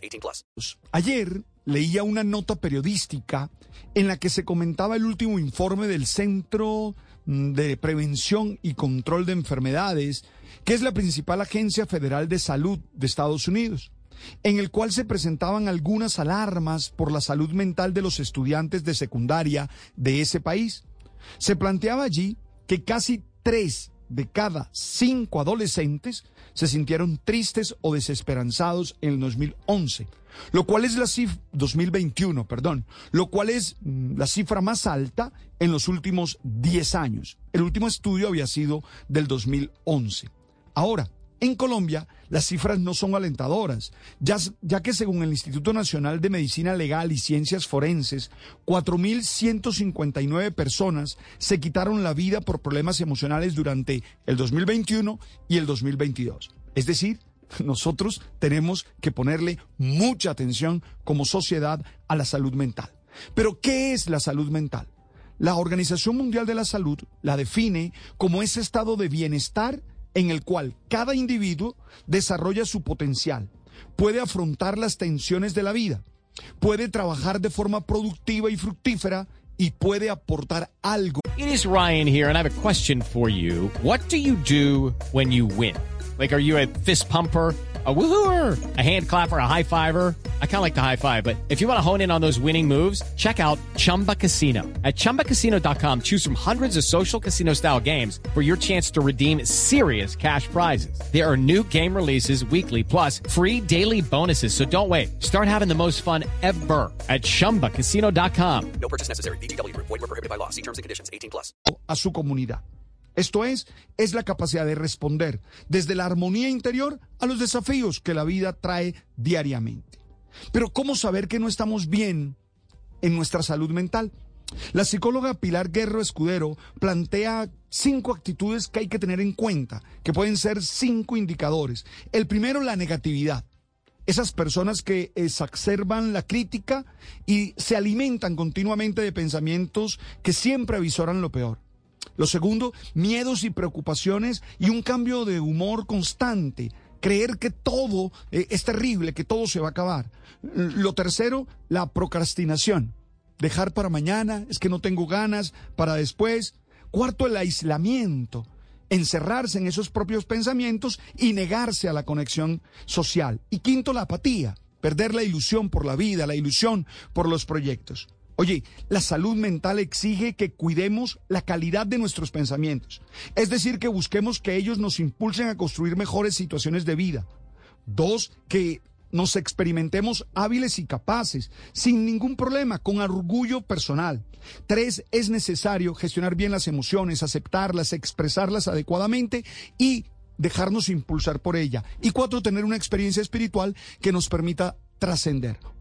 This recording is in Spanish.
18 plus. Ayer leía una nota periodística en la que se comentaba el último informe del Centro mm, de Prevención y Control de Enfermedades, que es la principal agencia federal de salud de Estados Unidos, en el cual se presentaban algunas alarmas por la salud mental de los estudiantes de secundaria de ese país. Se planteaba allí que casi tres de cada cinco adolescentes se sintieron tristes o desesperanzados en el 2011, lo cual es la cifra 2021, perdón, lo cual es mm, la cifra más alta en los últimos 10 años. El último estudio había sido del 2011. Ahora, en Colombia, las cifras no son alentadoras, ya, que según el Instituto Nacional de Medicina Legal y Ciencias Forenses, 4.159 personas se quitaron la vida por problemas emocionales durante el 2021 y el 2022. Es decir, nosotros tenemos que ponerle mucha atención como sociedad a la salud mental. Pero, ¿qué es la salud mental? La Organización Mundial de la Salud la define como ese estado de bienestar en el cual cada individuo desarrolla su potencial, puede afrontar las tensiones de la vida, puede trabajar de forma productiva y fructífera y puede aportar algo. It is Ryan here, and I have a question for you. What do you do when you win? Like, are you a fist pumper? A woohooer, a hand clapper, a high fiver. I kind of like the high five, but if you want to hone in on those winning moves, check out Chumba Casino. At chumbacasino.com, choose from hundreds of social casino style games for your chance to redeem serious cash prizes. There are new game releases weekly, plus free daily bonuses. So don't wait. Start having the most fun ever at chumbacasino.com. No purchase necessary. BGW. Void were prohibited by law. See terms and conditions. 18 plus. a su comunidad. Esto es, es la capacidad de responder desde la armonía interior a los desafíos que la vida trae diariamente. Pero ¿cómo saber que no estamos bien en nuestra salud mental? La psicóloga Pilar Guerro Escudero plantea cinco actitudes que hay que tener en cuenta, que pueden ser cinco indicadores. El primero, la negatividad. Esas personas que exacerban la crítica y se alimentan continuamente de pensamientos que siempre avisoran lo peor. Lo segundo, miedos y preocupaciones y un cambio de humor constante. Creer que todo eh, es terrible, que todo se va a acabar. Lo tercero, la procrastinación. Dejar para mañana, es que no tengo ganas, para después. Cuarto, el aislamiento. Encerrarse en esos propios pensamientos y negarse a la conexión social. Y quinto, la apatía. Perder la ilusión por la vida, la ilusión por los proyectos. Oye, la salud mental exige que cuidemos la calidad de nuestros pensamientos. Es decir, que busquemos que ellos nos impulsen a construir mejores situaciones de vida. Dos, que nos experimentemos hábiles y capaces, sin ningún problema, con orgullo personal. Tres, es necesario gestionar bien las emociones, aceptarlas, expresarlas adecuadamente y dejarnos impulsar por ella. Y cuatro, tener una experiencia espiritual que nos permita trascender.